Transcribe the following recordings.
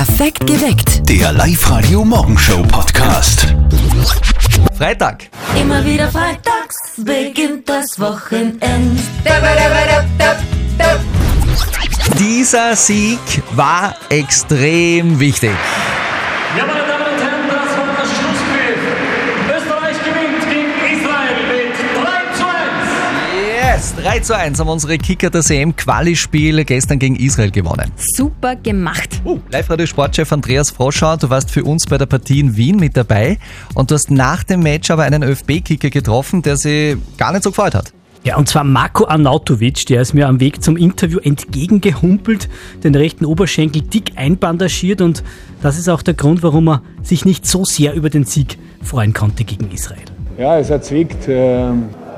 Perfekt geweckt. Der Live-Radio Morgenshow Podcast. Freitag. Immer wieder freitags beginnt das Wochenend. Dieser Sieg war extrem wichtig. Ja, 1. Yes, 3 zu 1 haben unsere Kicker das EM-Quali-Spiel gestern gegen Israel gewonnen. Super gemacht. Uh, Live-Radio-Sportchef Andreas Froschauer, du warst für uns bei der Partie in Wien mit dabei und du hast nach dem Match aber einen ÖFB-Kicker getroffen, der sich gar nicht so gefreut hat. Ja, und zwar Marco Arnautovic, der ist mir am Weg zum Interview entgegengehumpelt, den rechten Oberschenkel dick einbandagiert und das ist auch der Grund, warum er sich nicht so sehr über den Sieg freuen konnte gegen Israel. Ja, es hat zwickt, äh,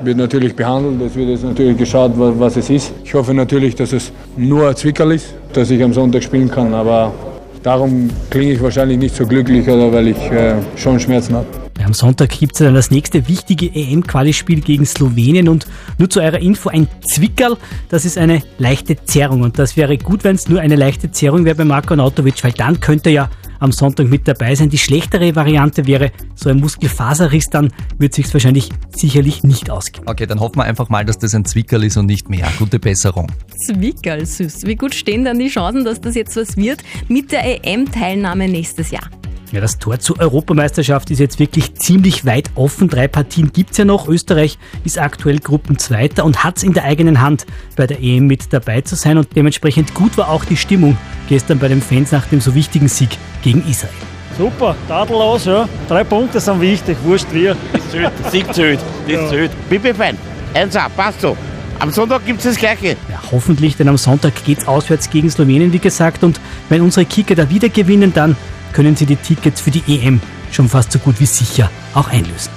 wird natürlich behandelt, es wird jetzt natürlich geschaut, wa- was es ist. Ich hoffe natürlich, dass es nur ein Zwickerl ist, dass ich am Sonntag spielen kann, aber darum klinge ich wahrscheinlich nicht so glücklich, oder weil ich äh, schon Schmerzen habe. Ja, am Sonntag gibt es dann das nächste wichtige EM-Quali-Spiel gegen Slowenien und nur zu eurer Info, ein Zwickerl, das ist eine leichte Zerrung und das wäre gut, wenn es nur eine leichte Zerrung wäre bei Marco Arnautovic, weil dann könnte er ja am Sonntag mit dabei sein. Die schlechtere Variante wäre so ein Muskelfaserriss, dann wird sich wahrscheinlich sicherlich nicht ausgehen. Okay, dann hoffen wir einfach mal, dass das ein Zwickerl ist und nicht mehr. Gute Besserung. Zwickerl, süß. Wie gut stehen dann die Chancen, dass das jetzt was wird mit der EM-Teilnahme nächstes Jahr? Ja, das Tor zur Europameisterschaft ist jetzt wirklich ziemlich weit offen. Drei Partien gibt's ja noch. Österreich ist aktuell Gruppenzweiter und hat's in der eigenen Hand, bei der EM mit dabei zu sein. Und dementsprechend gut war auch die Stimmung gestern bei den Fans nach dem so wichtigen Sieg gegen Israel. Super, tadellos, ja. Drei Punkte sind wichtig, wurscht wie. Das zählt, Sieg zählt, das zählt. Bibi-Fan, eins ab, passt so. Am Sonntag gibt's das Gleiche. Ja, hoffentlich, denn am Sonntag geht's auswärts gegen Slowenien, wie gesagt. Und wenn unsere Kicker da wieder gewinnen, dann können sie die Tickets für die EM schon fast so gut wie sicher auch einlösen.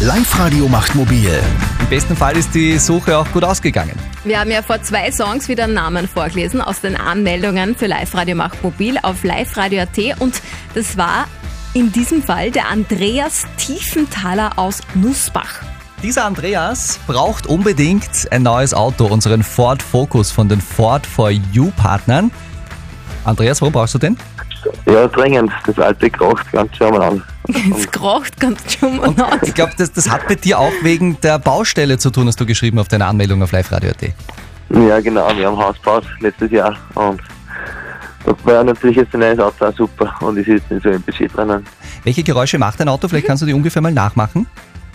Live-Radio macht mobil. Im besten Fall ist die Suche auch gut ausgegangen. Wir haben ja vor zwei Songs wieder Namen vorgelesen aus den Anmeldungen für Live-Radio Macht Mobil auf liveradio.at und das war in diesem Fall der Andreas Tiefenthaler aus Nussbach. Dieser Andreas braucht unbedingt ein neues Auto, unseren Ford Focus von den Ford for You Partnern. Andreas, warum brauchst du den? Ja, dringend. Das alte kracht ganz schön mal an. Es kracht ganz schon mal an. Ich glaube, das, das hat bei dir auch wegen der Baustelle zu tun, hast du geschrieben auf deiner Anmeldung auf liveradio.at. Ja, genau. Wir haben Haus gebaut letztes Jahr und da war natürlich jetzt ein neues Auto auch super und ich sitze nicht so im Budget drinnen. Welche Geräusche macht dein Auto? Vielleicht kannst du die ungefähr mal nachmachen.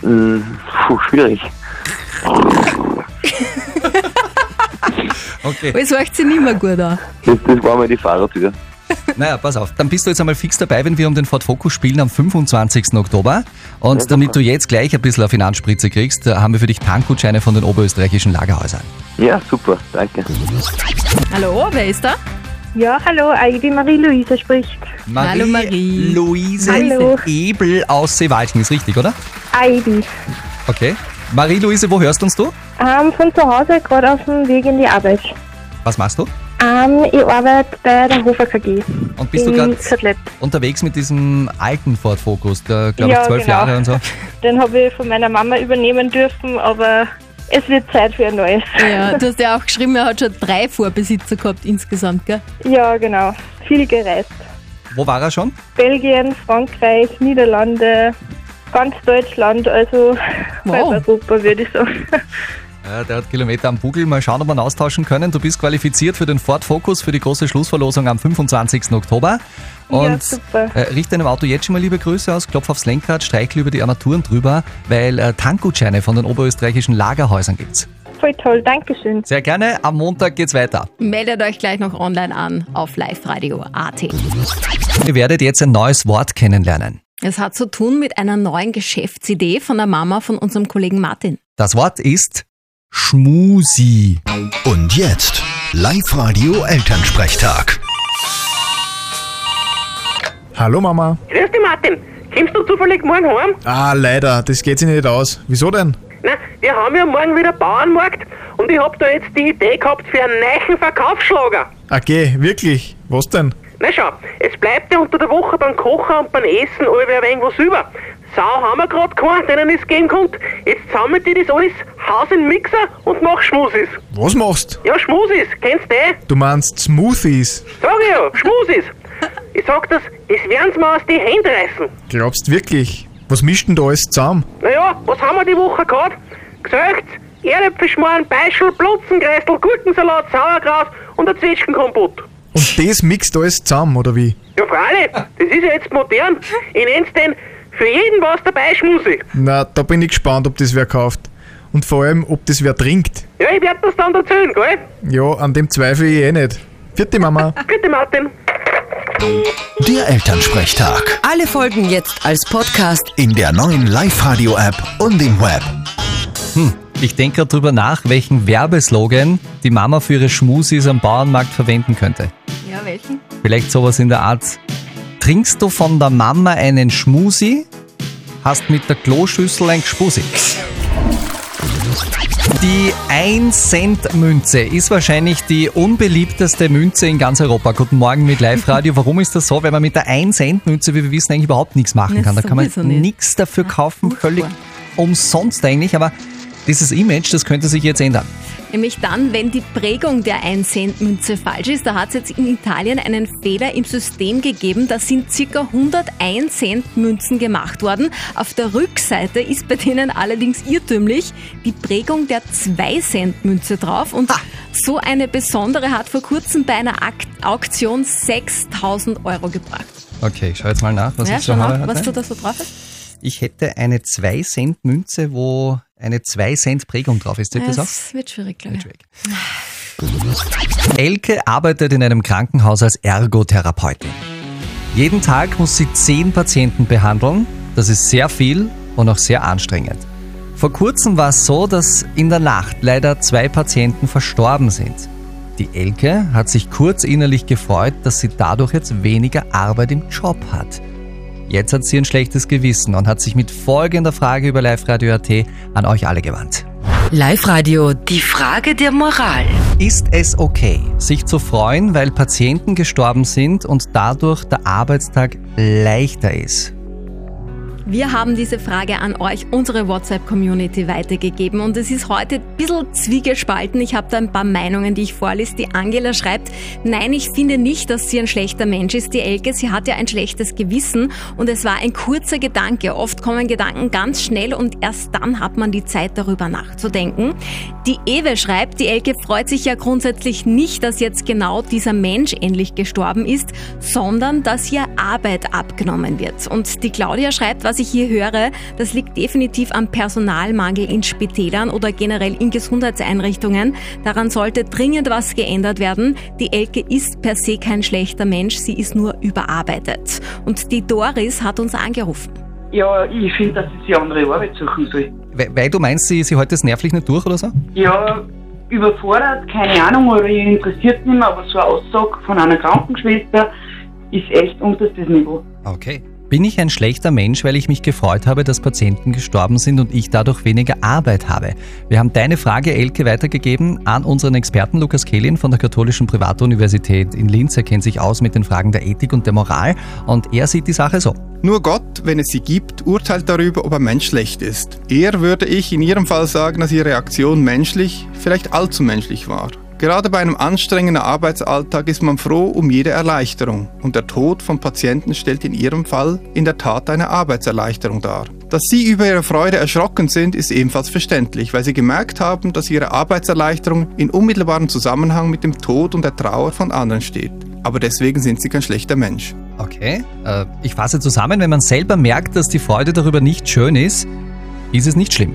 Hm, puh, schwierig. Okay. Es hört sich nicht mehr gut an. Das, das war mal die Fahrertür. Naja, pass auf. Dann bist du jetzt einmal fix dabei, wenn wir um den Ford Focus spielen am 25. Oktober. Und damit du jetzt gleich ein bisschen auf Finanzspritze kriegst, äh, haben wir für dich Tankgutscheine von den oberösterreichischen Lagerhäusern. Ja, super, danke. Hallo, wer ist da? Ja, hallo, die Marie-Louise spricht. Hallo, Marie. Luise Hallo. Ebel aus Seewalchen, ist richtig, oder? Heidi. Okay. Marie-Louise, wo hörst uns du? Ähm, von zu Hause gerade auf dem Weg in die Arbeit. Was machst du? Ähm, ich arbeite bei der Hofer KG. Und bist du gerade unterwegs mit diesem alten Ford Focus, der glaube ich Ja, zwölf genau. Jahre und so? Den habe ich von meiner Mama übernehmen dürfen, aber es wird Zeit für ein neues. Ja, du hast ja auch geschrieben, er hat schon drei Vorbesitzer gehabt insgesamt, gell? Ja, genau. Viel gereist. Wo war er schon? Belgien, Frankreich, Niederlande, ganz Deutschland, also Wow. Europa, würde ich sagen. Ja, der hat Kilometer am Bugel. Mal schauen, ob wir ihn austauschen können. Du bist qualifiziert für den Ford Focus für die große Schlussverlosung am 25. Oktober. Ja, Und super. äh, richte deinem Auto jetzt schon mal liebe Grüße aus, klopf aufs Lenkrad, streichle über die Armaturen drüber, weil äh, Tankgutscheine von den oberösterreichischen Lagerhäusern gibt's. Voll toll, Dankeschön. Sehr gerne. Am Montag geht's weiter. Meldet euch gleich noch online an auf liveradio.at. Ihr werdet jetzt ein neues Wort kennenlernen. Es hat zu tun mit einer neuen Geschäftsidee von der Mama von unserem Kollegen Martin. Das Wort ist Schmusi. Und jetzt Live-Radio Elternsprechtag. Hallo Mama. Grüß dich, Martin. Kommst du zufällig morgen heim? Ah, leider, das geht sich nicht aus. Wieso denn? Na, wir haben ja morgen wieder Bauernmarkt und ich hab da jetzt die Idee gehabt für einen neuen Verkaufsschlager. Okay, wirklich. Was denn? Na schau, es bleibt ja unter der Woche beim Kochen und beim Essen allweil ein wenig was über. Sau haben wir grad keinen, denen es geben konnte. Jetzt sammelt die das alles, haus in den Mixer und mach Schmusis. Was machst? Ja, Schmusis, kennst du eh? Du meinst Smoothies? Sag ich ja, Schmusis. Ich sag das, das werden sie mir aus die Hände reißen. Glaubst wirklich? Was mischt denn da alles zusammen? Naja, was haben wir die Woche gehabt? Gesöcht, Erdäpfelschmarrn, Beischel, Plutzengreisel, Gurkensalat, Sauerkraut und ein Zwetschgenkompott. Und das mixt alles zusammen, oder wie? Ja, freilich, das ist ja jetzt modern. Ich nenn's den für jeden was dabei Schmusi. Na, da bin ich gespannt, ob das wer kauft. Und vor allem, ob das wer trinkt. Ja, ich werd das dann erzählen, gell? Ja, an dem zweifle ich eh nicht. Vierte Mama. Bitte, Martin. Der Elternsprechtag. Alle Folgen jetzt als Podcast. In der neuen Live-Radio-App und im Web. Hm, ich denke gerade drüber nach, welchen Werbeslogan die Mama für ihre Schmusis am Bauernmarkt verwenden könnte. Ja, welchen? Vielleicht sowas in der Art. Trinkst du von der Mama einen Schmusi, hast mit der Kloschüssel ein Gspusi. Die 1-Cent-Münze ist wahrscheinlich die unbeliebteste Münze in ganz Europa. Guten Morgen mit Live-Radio. Warum ist das so? Weil man mit der 1-Cent-Münze, wie wir wissen, eigentlich überhaupt nichts machen kann. Da kann man nichts dafür kaufen, völlig umsonst eigentlich. Aber dieses Image, das könnte sich jetzt ändern. Nämlich dann, wenn die Prägung der 1-Cent-Münze falsch ist. Da hat es jetzt in Italien einen Fehler im System gegeben. Da sind ca. 101 Cent Münzen gemacht worden. Auf der Rückseite ist bei denen allerdings irrtümlich die Prägung der 2 Cent Münze drauf. Und so eine besondere hat vor kurzem bei einer Auktion 6000 Euro gebracht. Okay, ich schau jetzt mal nach, was ja, ich so habe. was du da so drauf hast. Ich hätte eine 2-Cent-Münze, wo eine 2-Cent-Prägung drauf ist. Zählt das auch? Das wird schwierig, glaube ich. Elke arbeitet in einem Krankenhaus als Ergotherapeutin. Jeden Tag muss sie 10 Patienten behandeln. Das ist sehr viel und auch sehr anstrengend. Vor kurzem war es so, dass in der Nacht leider zwei Patienten verstorben sind. Die Elke hat sich kurz innerlich gefreut, dass sie dadurch jetzt weniger Arbeit im Job hat. Jetzt hat sie ein schlechtes Gewissen und hat sich mit folgender Frage über Live Radio AT an euch alle gewandt. Live-Radio, die Frage der Moral. Ist es okay, sich zu freuen, weil Patienten gestorben sind und dadurch der Arbeitstag leichter ist? Wir haben diese Frage an euch, unsere WhatsApp-Community, weitergegeben und es ist heute ein bisschen zwiegespalten. Ich habe da ein paar Meinungen, die ich vorlese. Die Angela schreibt, nein, ich finde nicht, dass sie ein schlechter Mensch ist. Die Elke, sie hat ja ein schlechtes Gewissen und es war ein kurzer Gedanke. Oft kommen Gedanken ganz schnell und erst dann hat man die Zeit, darüber nachzudenken. Die Ewe schreibt, die Elke freut sich ja grundsätzlich nicht, dass jetzt genau dieser Mensch endlich gestorben ist, sondern dass ihr Arbeit abgenommen wird. Und die Claudia schreibt, was ich hier höre, das liegt definitiv am Personalmangel in Spitälern oder generell in Gesundheitseinrichtungen. Daran sollte dringend was geändert werden. Die Elke ist per se kein schlechter Mensch, sie ist nur überarbeitet. Und die Doris hat uns angerufen. Ja, ich finde, dass sie sich andere Arbeit suchen soll. Weil, weil du meinst, sie, sie heute das nervlich nicht durch oder so? Ja, überfordert, keine Ahnung, oder ihr interessiert nicht mehr, aber so eine Aussage von einer Krankenschwester ist echt unterstes Niveau. Okay. Bin ich ein schlechter Mensch, weil ich mich gefreut habe, dass Patienten gestorben sind und ich dadurch weniger Arbeit habe? Wir haben deine Frage, Elke, weitergegeben an unseren Experten Lukas Kehlin von der Katholischen Privatuniversität in Linz. Er kennt sich aus mit den Fragen der Ethik und der Moral und er sieht die Sache so. Nur Gott, wenn es sie gibt, urteilt darüber, ob ein Mensch schlecht ist. Eher würde ich in Ihrem Fall sagen, dass Ihre Reaktion menschlich, vielleicht allzu menschlich war. Gerade bei einem anstrengenden Arbeitsalltag ist man froh um jede Erleichterung und der Tod von Patienten stellt in Ihrem Fall in der Tat eine Arbeitserleichterung dar. Dass Sie über Ihre Freude erschrocken sind, ist ebenfalls verständlich, weil Sie gemerkt haben, dass Ihre Arbeitserleichterung in unmittelbarem Zusammenhang mit dem Tod und der Trauer von anderen steht. Aber deswegen sind Sie kein schlechter Mensch. Okay, äh, ich fasse zusammen, wenn man selber merkt, dass die Freude darüber nicht schön ist, ist es nicht schlimm.